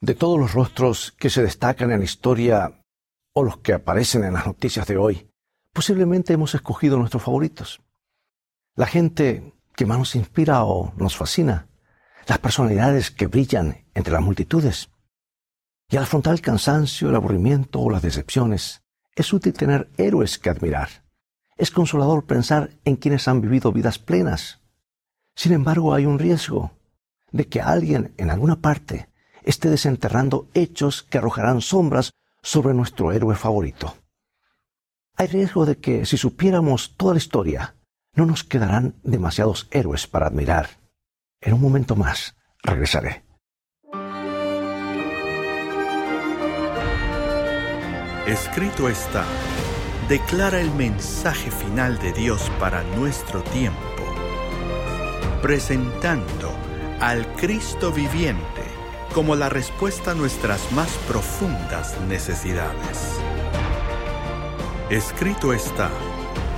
De todos los rostros que se destacan en la historia o los que aparecen en las noticias de hoy, posiblemente hemos escogido nuestros favoritos. La gente que más nos inspira o nos fascina, las personalidades que brillan entre las multitudes. Y al afrontar el cansancio, el aburrimiento o las decepciones, es útil tener héroes que admirar. Es consolador pensar en quienes han vivido vidas plenas. Sin embargo, hay un riesgo de que alguien en alguna parte esté desenterrando hechos que arrojarán sombras sobre nuestro héroe favorito. Hay riesgo de que si supiéramos toda la historia, no nos quedarán demasiados héroes para admirar. En un momento más regresaré. Escrito está, declara el mensaje final de Dios para nuestro tiempo, presentando al Cristo viviente como la respuesta a nuestras más profundas necesidades. Escrito está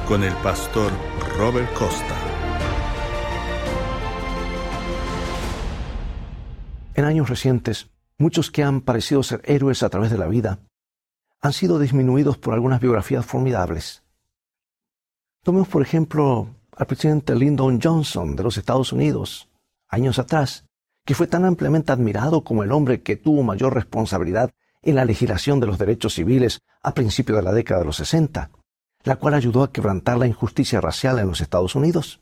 con el pastor Robert Costa. En años recientes, muchos que han parecido ser héroes a través de la vida han sido disminuidos por algunas biografías formidables. Tomemos por ejemplo al presidente Lyndon Johnson de los Estados Unidos, años atrás, que fue tan ampliamente admirado como el hombre que tuvo mayor responsabilidad en la legislación de los derechos civiles a principios de la década de los 60, la cual ayudó a quebrantar la injusticia racial en los Estados Unidos.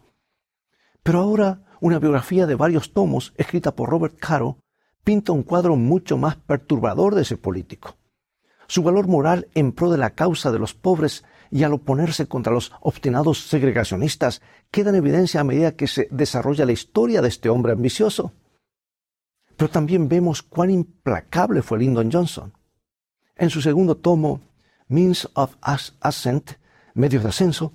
Pero ahora una biografía de varios tomos, escrita por Robert Caro, pinta un cuadro mucho más perturbador de ese político. Su valor moral en pro de la causa de los pobres y al oponerse contra los obstinados segregacionistas queda en evidencia a medida que se desarrolla la historia de este hombre ambicioso. Pero también vemos cuán implacable fue Lyndon Johnson. En su segundo tomo, Means of Ascent, Medios de Ascenso,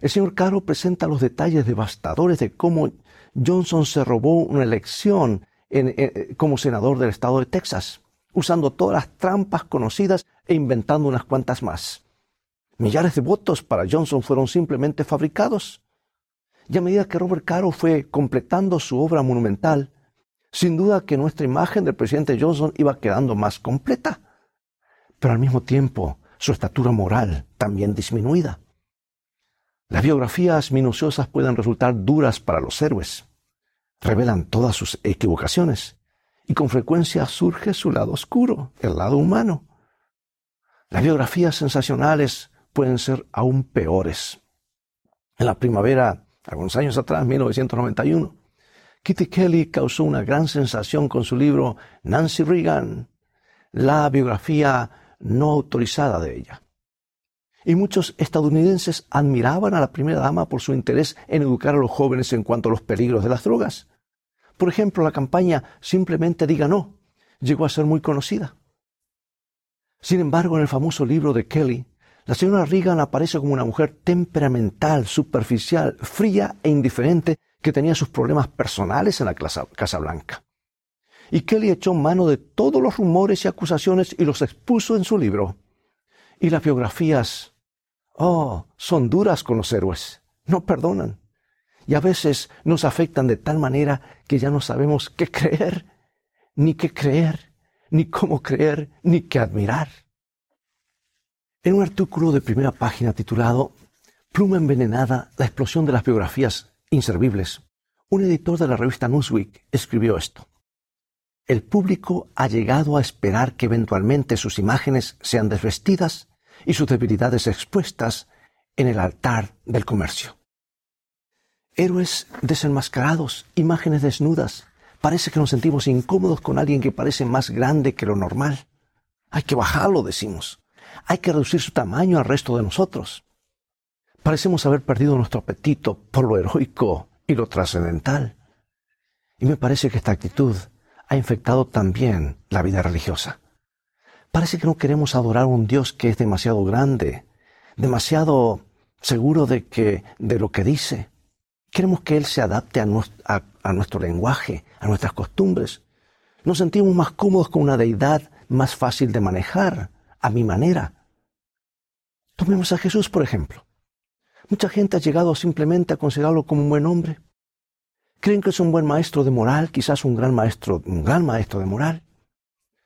el señor Caro presenta los detalles devastadores de cómo Johnson se robó una elección como senador del estado de Texas, usando todas las trampas conocidas e inventando unas cuantas más. Millares de votos para Johnson fueron simplemente fabricados. Y a medida que Robert Caro fue completando su obra monumental, sin duda que nuestra imagen del presidente Johnson iba quedando más completa, pero al mismo tiempo su estatura moral también disminuida. Las biografías minuciosas pueden resultar duras para los héroes. Revelan todas sus equivocaciones y con frecuencia surge su lado oscuro, el lado humano. Las biografías sensacionales pueden ser aún peores. En la primavera, algunos años atrás, 1991, Kitty Kelly causó una gran sensación con su libro Nancy Reagan, la biografía no autorizada de ella. Y muchos estadounidenses admiraban a la primera dama por su interés en educar a los jóvenes en cuanto a los peligros de las drogas. Por ejemplo, la campaña Simplemente diga no llegó a ser muy conocida. Sin embargo, en el famoso libro de Kelly, la señora Reagan aparece como una mujer temperamental, superficial, fría e indiferente que tenía sus problemas personales en la Casa Blanca. Y Kelly echó mano de todos los rumores y acusaciones y los expuso en su libro. Y las biografías, oh, son duras con los héroes, no perdonan. Y a veces nos afectan de tal manera que ya no sabemos qué creer, ni qué creer, ni cómo creer, ni qué admirar. En un artículo de primera página titulado Pluma envenenada, la explosión de las biografías inservibles, un editor de la revista Newsweek escribió esto. El público ha llegado a esperar que eventualmente sus imágenes sean desvestidas y sus debilidades expuestas en el altar del comercio. Héroes desenmascarados, imágenes desnudas. Parece que nos sentimos incómodos con alguien que parece más grande que lo normal. Hay que bajarlo, decimos. Hay que reducir su tamaño al resto de nosotros. Parecemos haber perdido nuestro apetito por lo heroico y lo trascendental. Y me parece que esta actitud ha infectado también la vida religiosa. Parece que no queremos adorar a un Dios que es demasiado grande, demasiado seguro de que de lo que dice. Queremos que Él se adapte a, a nuestro lenguaje, a nuestras costumbres. Nos sentimos más cómodos con una deidad más fácil de manejar, a mi manera. Tomemos a Jesús, por ejemplo. Mucha gente ha llegado simplemente a considerarlo como un buen hombre. Creen que es un buen maestro de moral, quizás un gran maestro, un gran maestro de moral.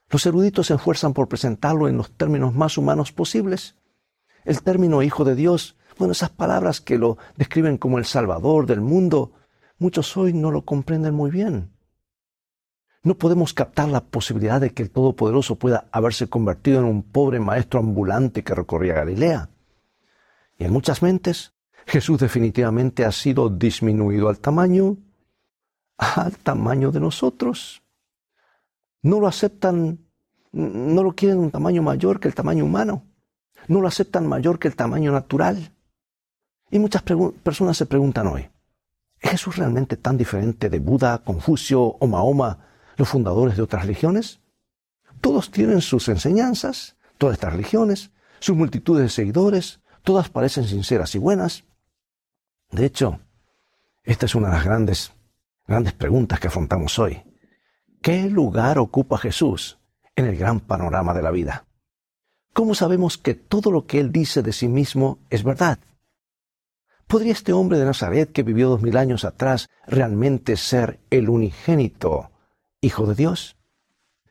Los eruditos se esfuerzan por presentarlo en los términos más humanos posibles. El término Hijo de Dios, bueno, esas palabras que lo describen como el Salvador del mundo, muchos hoy no lo comprenden muy bien. No podemos captar la posibilidad de que el Todopoderoso pueda haberse convertido en un pobre maestro ambulante que recorría Galilea. Y en muchas mentes, Jesús definitivamente ha sido disminuido al tamaño, al tamaño de nosotros. No lo aceptan, no lo quieren un tamaño mayor que el tamaño humano. No lo aceptan mayor que el tamaño natural. Y muchas personas se preguntan hoy, ¿es Jesús realmente tan diferente de Buda, Confucio o Mahoma, los fundadores de otras religiones? Todos tienen sus enseñanzas, todas estas religiones, sus multitudes de seguidores, todas parecen sinceras y buenas. De hecho, esta es una de las grandes, grandes preguntas que afrontamos hoy. ¿Qué lugar ocupa Jesús en el gran panorama de la vida? ¿Cómo sabemos que todo lo que Él dice de sí mismo es verdad? ¿Podría este hombre de Nazaret que vivió dos mil años atrás realmente ser el unigénito Hijo de Dios?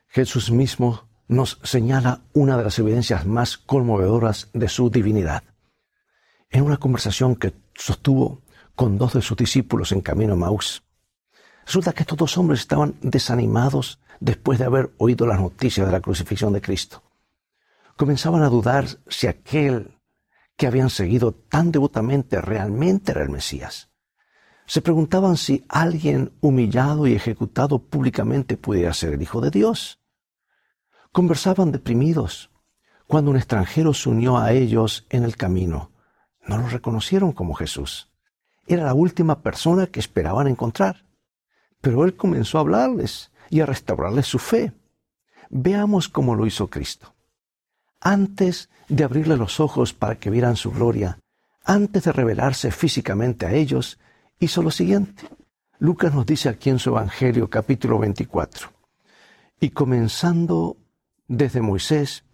Jesús mismo nos señala una de las evidencias más conmovedoras de su divinidad. En una conversación que sostuvo con dos de sus discípulos en camino a Maús, resulta que estos dos hombres estaban desanimados después de haber oído las noticias de la crucifixión de Cristo. Comenzaban a dudar si aquel que habían seguido tan devotamente realmente era el Mesías. Se preguntaban si alguien humillado y ejecutado públicamente pudiera ser el Hijo de Dios. Conversaban deprimidos cuando un extranjero se unió a ellos en el camino. No lo reconocieron como Jesús. Era la última persona que esperaban encontrar. Pero Él comenzó a hablarles y a restaurarles su fe. Veamos cómo lo hizo Cristo. Antes de abrirles los ojos para que vieran su gloria, antes de revelarse físicamente a ellos, hizo lo siguiente. Lucas nos dice aquí en su Evangelio capítulo 24. Y comenzando desde Moisés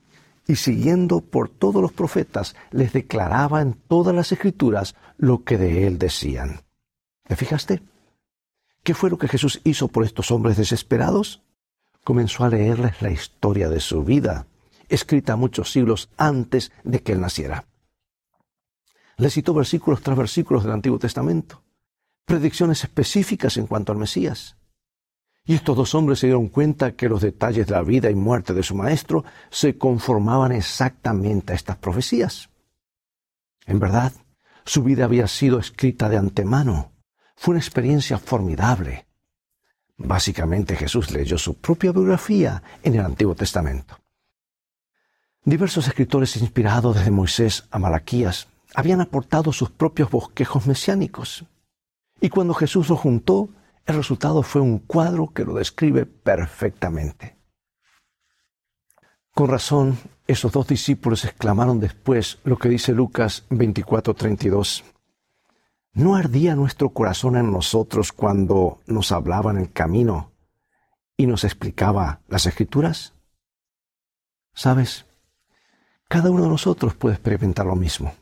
y siguiendo por todos los profetas, les declaraba en todas las escrituras lo que de él decían. ¿Te fijaste? ¿Qué fue lo que Jesús hizo por estos hombres desesperados? Comenzó a leerles la historia de su vida, escrita muchos siglos antes de que él naciera. Les citó versículos tras versículos del Antiguo Testamento predicciones específicas en cuanto al Mesías. Y estos dos hombres se dieron cuenta que los detalles de la vida y muerte de su maestro se conformaban exactamente a estas profecías. En verdad, su vida había sido escrita de antemano. Fue una experiencia formidable. Básicamente Jesús leyó su propia biografía en el Antiguo Testamento. Diversos escritores inspirados desde Moisés a Malaquías habían aportado sus propios bosquejos mesiánicos. Y cuando Jesús lo juntó, el resultado fue un cuadro que lo describe perfectamente. Con razón, esos dos discípulos exclamaron después lo que dice Lucas 24:32. ¿No ardía nuestro corazón en nosotros cuando nos hablaba en el camino y nos explicaba las escrituras? Sabes, cada uno de nosotros puede experimentar lo mismo.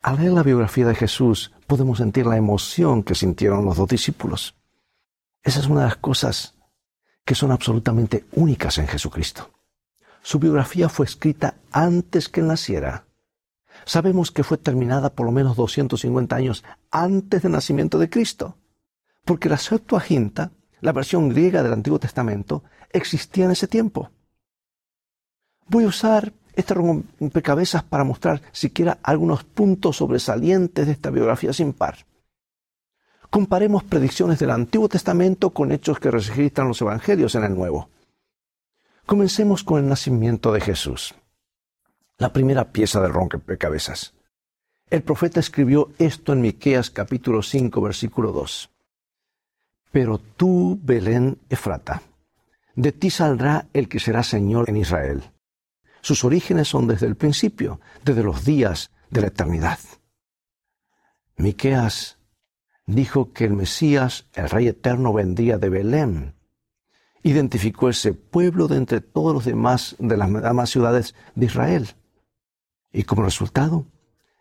Al leer la biografía de Jesús podemos sentir la emoción que sintieron los dos discípulos. Esa es una de las cosas que son absolutamente únicas en Jesucristo. Su biografía fue escrita antes que naciera. Sabemos que fue terminada por lo menos 250 años antes del nacimiento de Cristo, porque la Septuaginta, la versión griega del Antiguo Testamento, existía en ese tiempo. Voy a usar este rompecabezas para mostrar siquiera algunos puntos sobresalientes de esta biografía sin par. Comparemos predicciones del Antiguo Testamento con hechos que registran los Evangelios en el Nuevo. Comencemos con el nacimiento de Jesús. La primera pieza del rompecabezas. El profeta escribió esto en Miqueas capítulo 5 versículo 2. Pero tú, Belén Efrata, de ti saldrá el que será Señor en Israel sus orígenes son desde el principio, desde los días de la eternidad. Miqueas dijo que el Mesías, el Rey eterno, vendría de Belén. Identificó ese pueblo de entre todos los demás de las demás ciudades de Israel. Y como resultado,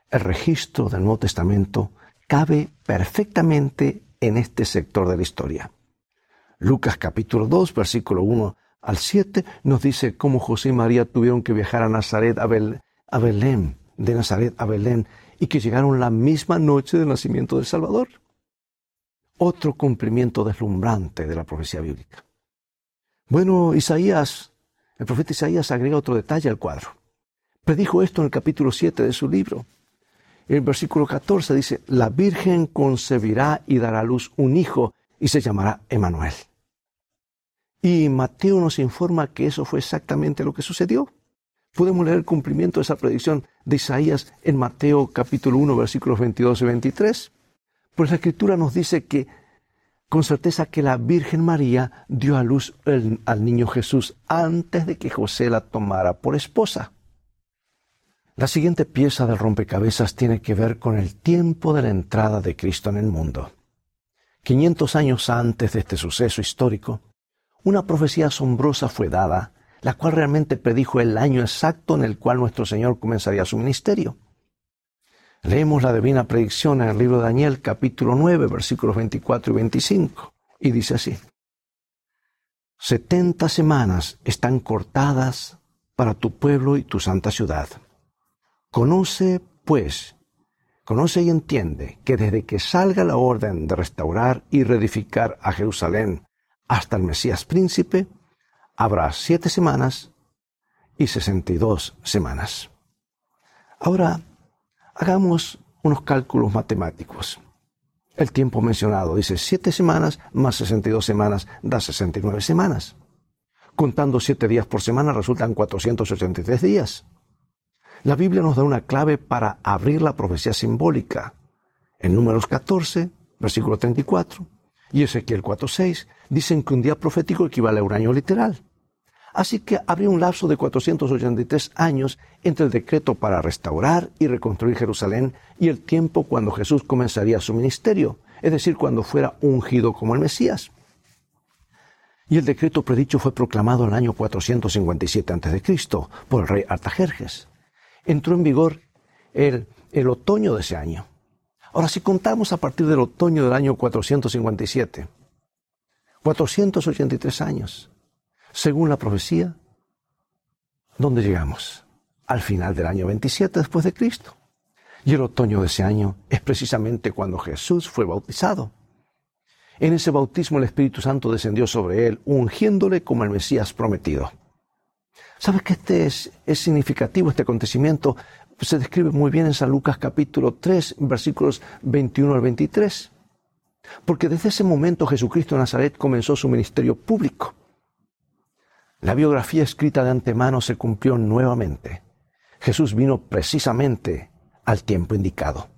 el registro del Nuevo Testamento cabe perfectamente en este sector de la historia. Lucas capítulo 2, versículo 1 al 7 nos dice cómo José y María tuvieron que viajar a Nazaret, a, a Belén, de Nazaret a Belén, y que llegaron la misma noche del nacimiento del Salvador. Otro cumplimiento deslumbrante de la profecía bíblica. Bueno, Isaías, el profeta Isaías agrega otro detalle al cuadro. Predijo esto en el capítulo 7 de su libro. El versículo 14 dice, la Virgen concebirá y dará a luz un hijo y se llamará Emanuel. Y Mateo nos informa que eso fue exactamente lo que sucedió. Podemos leer el cumplimiento de esa predicción de Isaías en Mateo capítulo 1 versículos 22 y 23. Pues la escritura nos dice que con certeza que la Virgen María dio a luz al niño Jesús antes de que José la tomara por esposa. La siguiente pieza del rompecabezas tiene que ver con el tiempo de la entrada de Cristo en el mundo. 500 años antes de este suceso histórico, una profecía asombrosa fue dada, la cual realmente predijo el año exacto en el cual nuestro Señor comenzaría su ministerio. Leemos la divina predicción en el libro de Daniel capítulo 9 versículos 24 y 25 y dice así. Setenta semanas están cortadas para tu pueblo y tu santa ciudad. Conoce, pues, conoce y entiende que desde que salga la orden de restaurar y reedificar a Jerusalén hasta el Mesías príncipe, habrá siete semanas y sesenta y dos semanas. Ahora, hagamos unos cálculos matemáticos. El tiempo mencionado dice siete semanas más sesenta y dos semanas da sesenta y nueve semanas. Contando siete días por semana resultan 483 días. La Biblia nos da una clave para abrir la profecía simbólica. En números 14, versículo 34, y Ezequiel 4.6 dicen que un día profético equivale a un año literal. Así que habría un lapso de 483 años entre el decreto para restaurar y reconstruir Jerusalén y el tiempo cuando Jesús comenzaría su ministerio, es decir, cuando fuera ungido como el Mesías. Y el decreto predicho fue proclamado en el año 457 a.C. por el rey Artajerjes. Entró en vigor el, el otoño de ese año. Ahora, si contamos a partir del otoño del año 457, 483 años, según la profecía, ¿dónde llegamos? Al final del año 27 después de Cristo. Y el otoño de ese año es precisamente cuando Jesús fue bautizado. En ese bautismo el Espíritu Santo descendió sobre él, ungiéndole como el Mesías prometido. ¿Sabes que este es, es significativo, este acontecimiento? se describe muy bien en San Lucas capítulo 3, versículos 21 al 23. Porque desde ese momento Jesucristo de Nazaret comenzó su ministerio público. La biografía escrita de antemano se cumplió nuevamente. Jesús vino precisamente al tiempo indicado.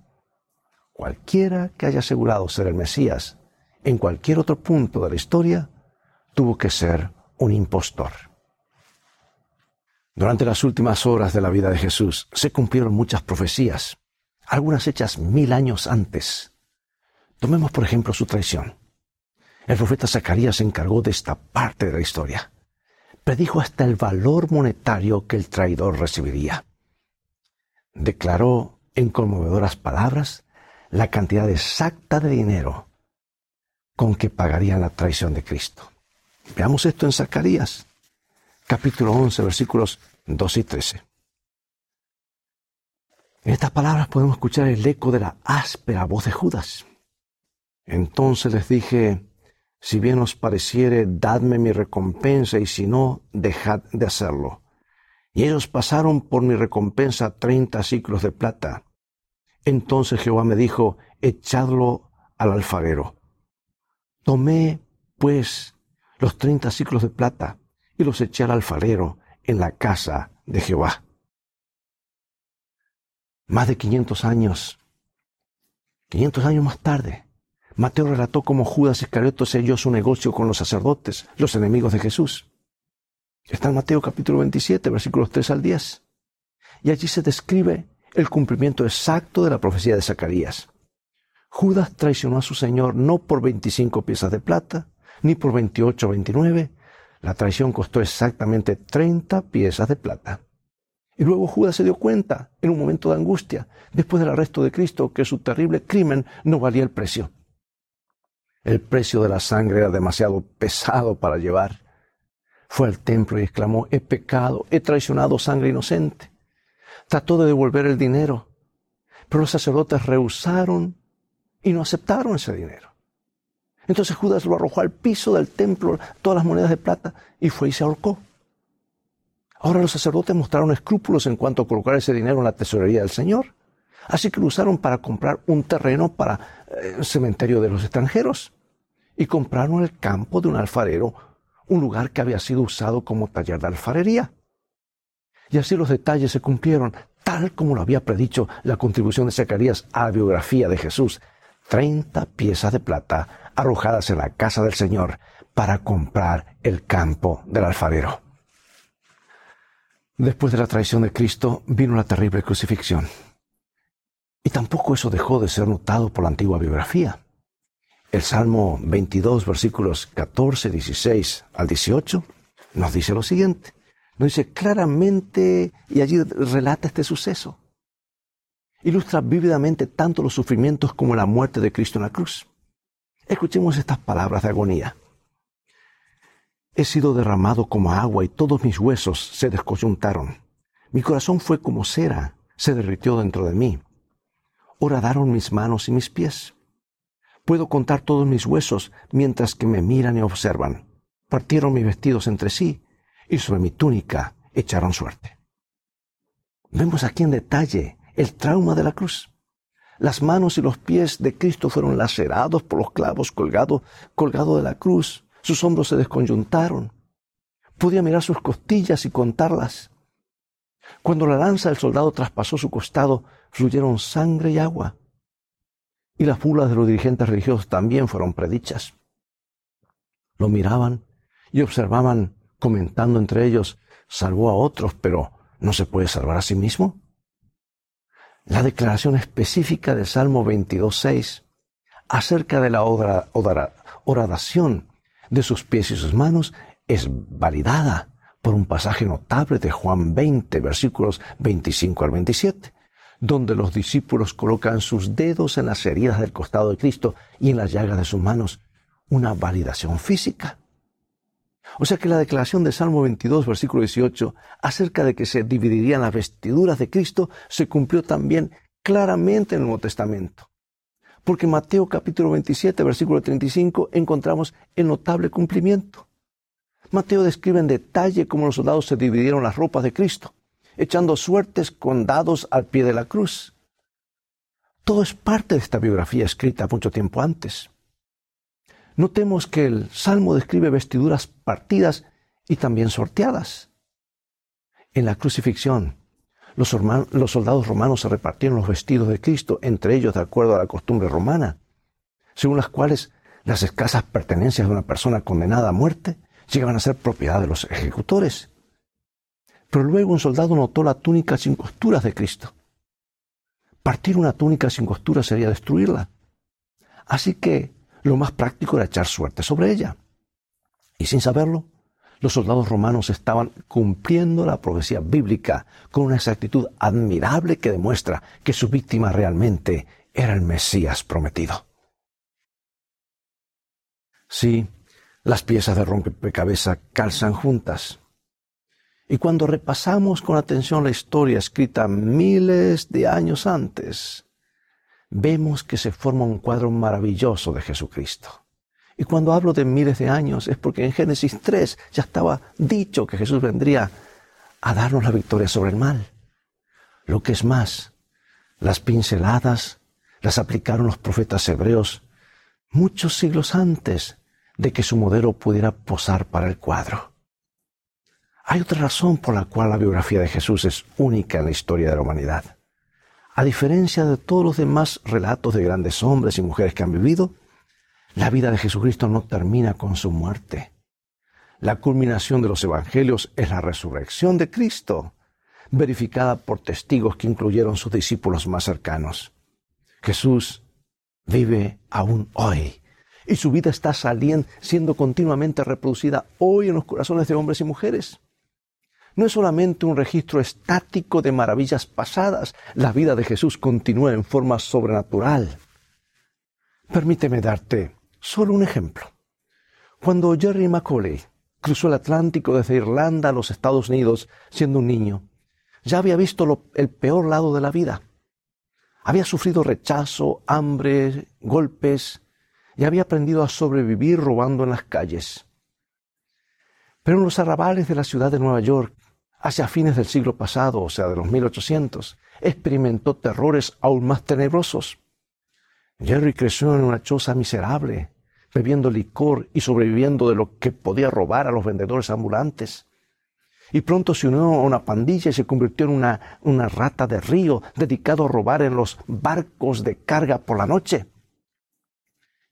Cualquiera que haya asegurado ser el Mesías en cualquier otro punto de la historia tuvo que ser un impostor. Durante las últimas horas de la vida de Jesús se cumplieron muchas profecías, algunas hechas mil años antes. Tomemos por ejemplo su traición. El profeta Zacarías se encargó de esta parte de la historia. Predijo hasta el valor monetario que el traidor recibiría. Declaró en conmovedoras palabras la cantidad exacta de dinero con que pagarían la traición de Cristo. Veamos esto en Zacarías capítulo 11, versículos 2 y 13. En estas palabras podemos escuchar el eco de la áspera voz de Judas. Entonces les dije, si bien os pareciere, dadme mi recompensa, y si no, dejad de hacerlo. Y ellos pasaron por mi recompensa treinta ciclos de plata. Entonces Jehová me dijo, echadlo al alfarero. Tomé, pues, los treinta ciclos de plata, y los eché al alfarero en la casa de Jehová. Más de 500 años, 500 años más tarde, Mateo relató cómo Judas Iscarioto selló su negocio con los sacerdotes, los enemigos de Jesús. Está en Mateo capítulo 27, versículos 3 al 10. Y allí se describe el cumplimiento exacto de la profecía de Zacarías. Judas traicionó a su Señor no por 25 piezas de plata, ni por 28 o 29, la traición costó exactamente 30 piezas de plata. Y luego Judas se dio cuenta, en un momento de angustia, después del arresto de Cristo, que su terrible crimen no valía el precio. El precio de la sangre era demasiado pesado para llevar. Fue al templo y exclamó, he pecado, he traicionado sangre inocente. Trató de devolver el dinero, pero los sacerdotes rehusaron y no aceptaron ese dinero. Entonces Judas lo arrojó al piso del templo, todas las monedas de plata, y fue y se ahorcó. Ahora los sacerdotes mostraron escrúpulos en cuanto a colocar ese dinero en la tesorería del Señor. Así que lo usaron para comprar un terreno para eh, el cementerio de los extranjeros. Y compraron el campo de un alfarero, un lugar que había sido usado como taller de alfarería. Y así los detalles se cumplieron, tal como lo había predicho la contribución de Zacarías a la biografía de Jesús. Treinta piezas de plata arrojadas en la casa del Señor para comprar el campo del alfarero. Después de la traición de Cristo vino la terrible crucifixión. Y tampoco eso dejó de ser notado por la antigua biografía. El Salmo 22, versículos 14, 16 al 18, nos dice lo siguiente. Nos dice claramente, y allí relata este suceso. Ilustra vívidamente tanto los sufrimientos como la muerte de Cristo en la cruz. Escuchemos estas palabras de agonía. He sido derramado como agua y todos mis huesos se descoyuntaron. Mi corazón fue como cera, se derritió dentro de mí. Horadaron mis manos y mis pies. Puedo contar todos mis huesos mientras que me miran y observan. Partieron mis vestidos entre sí y sobre mi túnica echaron suerte. Vemos aquí en detalle el trauma de la cruz. Las manos y los pies de Cristo fueron lacerados por los clavos colgados colgado de la cruz. Sus hombros se desconyuntaron. Podía mirar sus costillas y contarlas. Cuando la lanza del soldado traspasó su costado, fluyeron sangre y agua. Y las burlas de los dirigentes religiosos también fueron predichas. Lo miraban y observaban, comentando entre ellos, salvó a otros, pero ¿no se puede salvar a sí mismo? La declaración específica del Salmo 22.6 acerca de la oración de sus pies y sus manos es validada por un pasaje notable de Juan 20, versículos 25 al 27 donde los discípulos colocan sus dedos en las heridas del costado de Cristo y en las llagas de sus manos, una validación física. O sea que la declaración de Salmo 22, versículo 18, acerca de que se dividirían las vestiduras de Cristo, se cumplió también claramente en el Nuevo Testamento. Porque en Mateo capítulo 27, versículo 35, encontramos el notable cumplimiento. Mateo describe en detalle cómo los soldados se dividieron las ropas de Cristo echando suertes con dados al pie de la cruz. Todo es parte de esta biografía escrita mucho tiempo antes. Notemos que el Salmo describe vestiduras partidas y también sorteadas. En la crucifixión, los, los, soldados romanos se repartieron los vestidos de Cristo entre ellos de acuerdo a la costumbre romana, según las cuales las escasas pertenencias de una persona condenada a muerte llegaban a ser propiedad de los ejecutores. Pero luego un soldado notó la túnica sin costuras de Cristo. Partir una túnica sin costuras sería destruirla. Así que lo más práctico era echar suerte sobre ella. Y sin saberlo, los soldados romanos estaban cumpliendo la profecía bíblica con una exactitud admirable que demuestra que su víctima realmente era el Mesías prometido. Sí, las piezas de rompecabezas calzan juntas, y cuando repasamos con atención la historia escrita miles de años antes, vemos que se forma un cuadro maravilloso de Jesucristo. Y cuando hablo de miles de años es porque en Génesis 3 ya estaba dicho que Jesús vendría a darnos la victoria sobre el mal. Lo que es más, las pinceladas las aplicaron los profetas hebreos muchos siglos antes de que su modelo pudiera posar para el cuadro. Hay otra razón por la cual la biografía de Jesús es única en la historia de la humanidad. A diferencia de todos los demás relatos de grandes hombres y mujeres que han vivido, la vida de Jesucristo no termina con su muerte. La culminación de los evangelios es la resurrección de Cristo, verificada por testigos que incluyeron sus discípulos más cercanos. Jesús vive aún hoy y su vida está saliendo, siendo continuamente reproducida hoy en los corazones de hombres y mujeres no es solamente un registro estático de maravillas pasadas, la vida de Jesús continúa en forma sobrenatural. Permíteme darte solo un ejemplo. Cuando Jerry Macaulay cruzó el Atlántico desde Irlanda a los Estados Unidos siendo un niño. Ya había visto el peor lado de la vida. Había sufrido rechazo, hambre, golpes y había aprendido a sobrevivir robando en las calles. Pero en los arrabales de la ciudad de Nueva York, hacia fines del siglo pasado, o sea, de los 1800, experimentó terrores aún más tenebrosos. Jerry creció en una choza miserable, bebiendo licor y sobreviviendo de lo que podía robar a los vendedores ambulantes. Y pronto se unió a una pandilla y se convirtió en una, una rata de río dedicado a robar en los barcos de carga por la noche.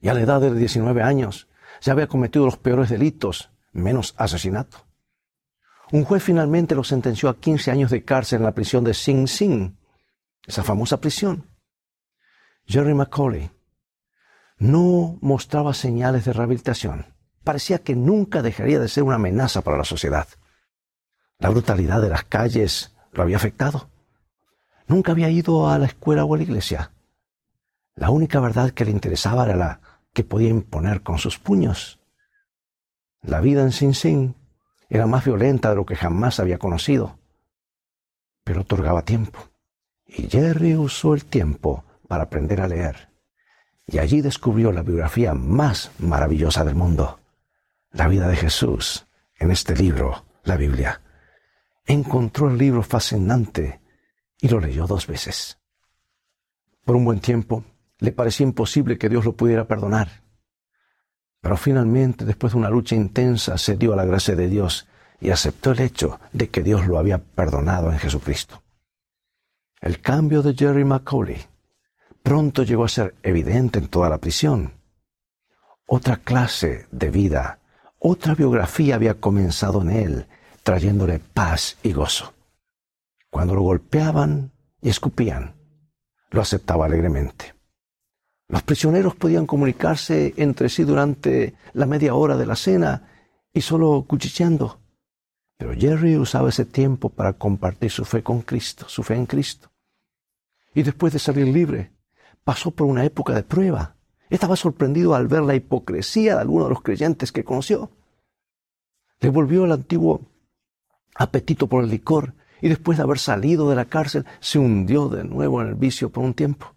Y a la edad de 19 años ya había cometido los peores delitos, menos asesinato. Un juez finalmente lo sentenció a 15 años de cárcel en la prisión de Sing Sing, esa famosa prisión. Jerry McCauley no mostraba señales de rehabilitación. Parecía que nunca dejaría de ser una amenaza para la sociedad. La brutalidad de las calles lo había afectado. Nunca había ido a la escuela o a la iglesia. La única verdad que le interesaba era la que podía imponer con sus puños. La vida en Sing Sing era más violenta de lo que jamás había conocido, pero otorgaba tiempo. Y Jerry usó el tiempo para aprender a leer. Y allí descubrió la biografía más maravillosa del mundo, la vida de Jesús, en este libro, la Biblia. Encontró el libro fascinante y lo leyó dos veces. Por un buen tiempo le parecía imposible que Dios lo pudiera perdonar. Pero finalmente, después de una lucha intensa, se dio a la gracia de Dios y aceptó el hecho de que Dios lo había perdonado en Jesucristo. El cambio de Jerry McCauley pronto llegó a ser evidente en toda la prisión. Otra clase de vida, otra biografía había comenzado en él, trayéndole paz y gozo. Cuando lo golpeaban y escupían, lo aceptaba alegremente. Los prisioneros podían comunicarse entre sí durante la media hora de la cena y solo cuchicheando. Pero Jerry usaba ese tiempo para compartir su fe con Cristo, su fe en Cristo. Y después de salir libre, pasó por una época de prueba. Estaba sorprendido al ver la hipocresía de algunos de los creyentes que conoció. Le volvió el antiguo apetito por el licor y después de haber salido de la cárcel se hundió de nuevo en el vicio por un tiempo.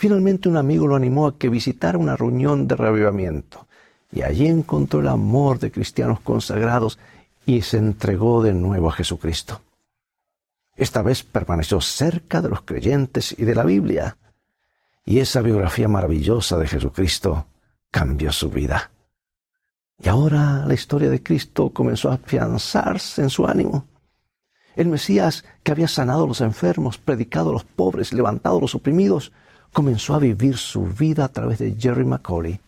Finalmente un amigo lo animó a que visitara una reunión de reavivamiento y allí encontró el amor de cristianos consagrados y se entregó de nuevo a Jesucristo. Esta vez permaneció cerca de los creyentes y de la Biblia y esa biografía maravillosa de Jesucristo cambió su vida. Y ahora la historia de Cristo comenzó a afianzarse en su ánimo. El Mesías que había sanado a los enfermos, predicado a los pobres, levantado a los oprimidos, comenzó a vivir su vida a través de Jerry McCauley.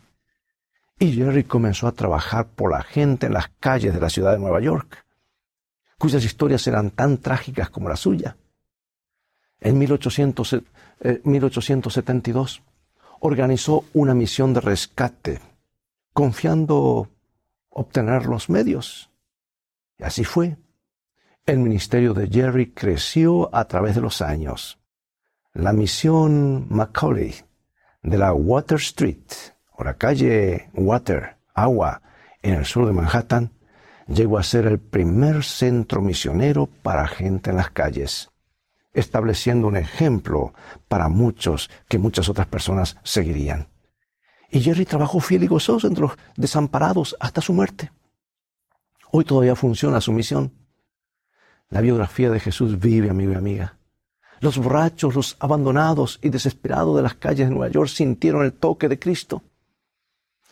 Y Jerry comenzó a trabajar por la gente en las calles de la ciudad de Nueva York, cuyas historias eran tan trágicas como la suya. En 1800, 1872, eh, organizó una misión de rescate, confiando obtener los medios. Y así fue. El ministerio de Jerry creció a través de los años. La misión Macaulay de la Water Street, o la calle Water, agua, en el sur de Manhattan, llegó a ser el primer centro misionero para gente en las calles estableciendo un ejemplo para muchos que muchas otras personas seguirían. Y Jerry trabajó fiel y gozoso entre los desamparados hasta su muerte. Hoy todavía funciona su misión. La biografía de Jesús vive, amigo y amiga. Los borrachos, los abandonados y desesperados de las calles de Nueva York sintieron el toque de Cristo.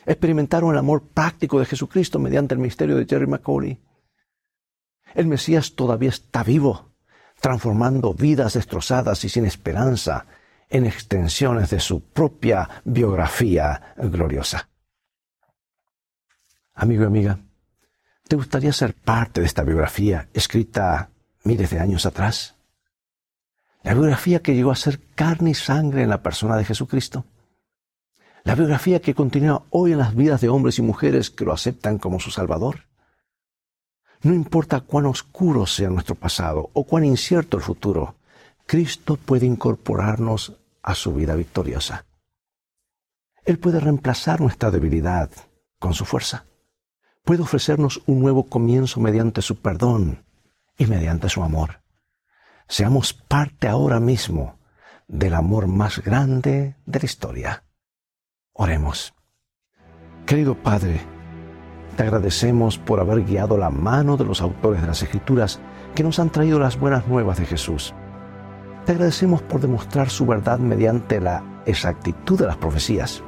Experimentaron el amor práctico de Jesucristo mediante el misterio de Jerry McCauley. El Mesías todavía está vivo transformando vidas destrozadas y sin esperanza en extensiones de su propia biografía gloriosa. Amigo y amiga, ¿te gustaría ser parte de esta biografía escrita miles de años atrás? La biografía que llegó a ser carne y sangre en la persona de Jesucristo. La biografía que continúa hoy en las vidas de hombres y mujeres que lo aceptan como su Salvador. No importa cuán oscuro sea nuestro pasado o cuán incierto el futuro, Cristo puede incorporarnos a su vida victoriosa. Él puede reemplazar nuestra debilidad con su fuerza. puede ofrecernos un nuevo comienzo mediante su perdón y mediante su amor. Seamos parte ahora mismo del amor más grande de la historia. Oremos. Querido Padre, te agradecemos por haber guiado la mano de los autores de las Escrituras que nos han traído las buenas nuevas de Jesús. Te agradecemos por demostrar su verdad mediante la exactitud de las profecías.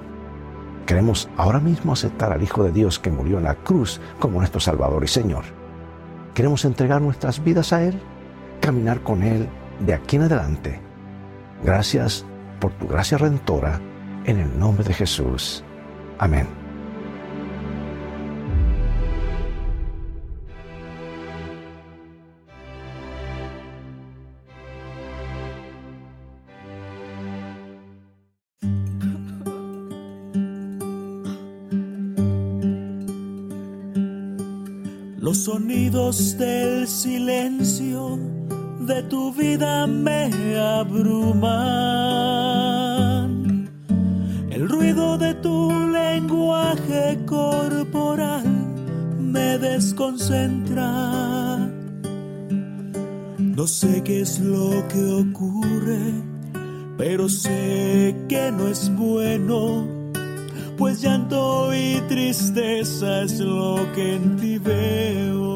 Queremos ahora mismo aceptar al Hijo de Dios que murió en la cruz como nuestro Salvador y Señor. Queremos entregar nuestras vidas a Él, caminar con Él de aquí en adelante. Gracias por tu gracia redentora, en el nombre de Jesús. Amén. Los sonidos del silencio de tu vida me abruman. El ruido de tu lenguaje corporal me desconcentra. No sé qué es lo que ocurre, pero sé que no es bueno pues llanto y tristeza es lo que en ti veo.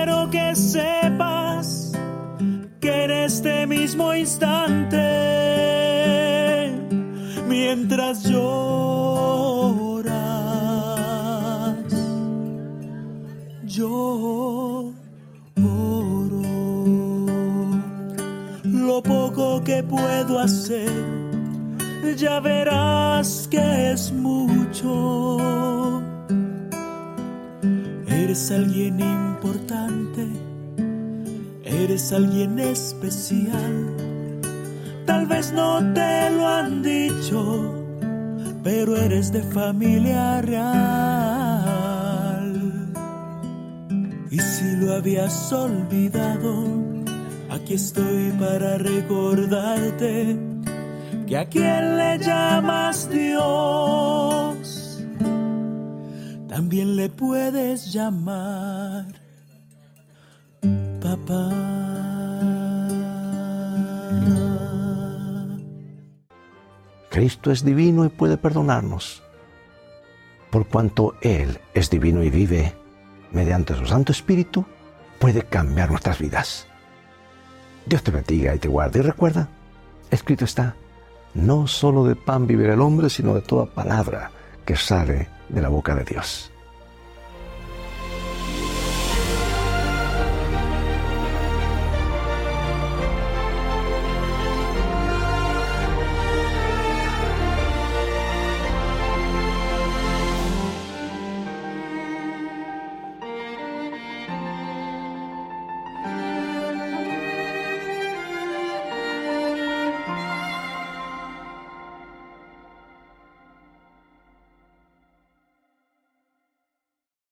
Quiero que sepas que en este mismo instante, mientras lloras, yo oro. Lo poco que puedo hacer ya verás que es mucho. Eres alguien eres alguien especial. Tal vez no te lo han dicho, pero eres de familia real. Y si lo habías olvidado, aquí estoy para recordarte ¿Y a quién le llamas Dios, también le puedes llamar. Cristo es divino y puede perdonarnos. Por cuanto Él es divino y vive, mediante su Santo Espíritu, puede cambiar nuestras vidas. Dios te bendiga y te guarde. Y recuerda, escrito está, no solo de pan vivirá el hombre, sino de toda palabra que sale de la boca de Dios.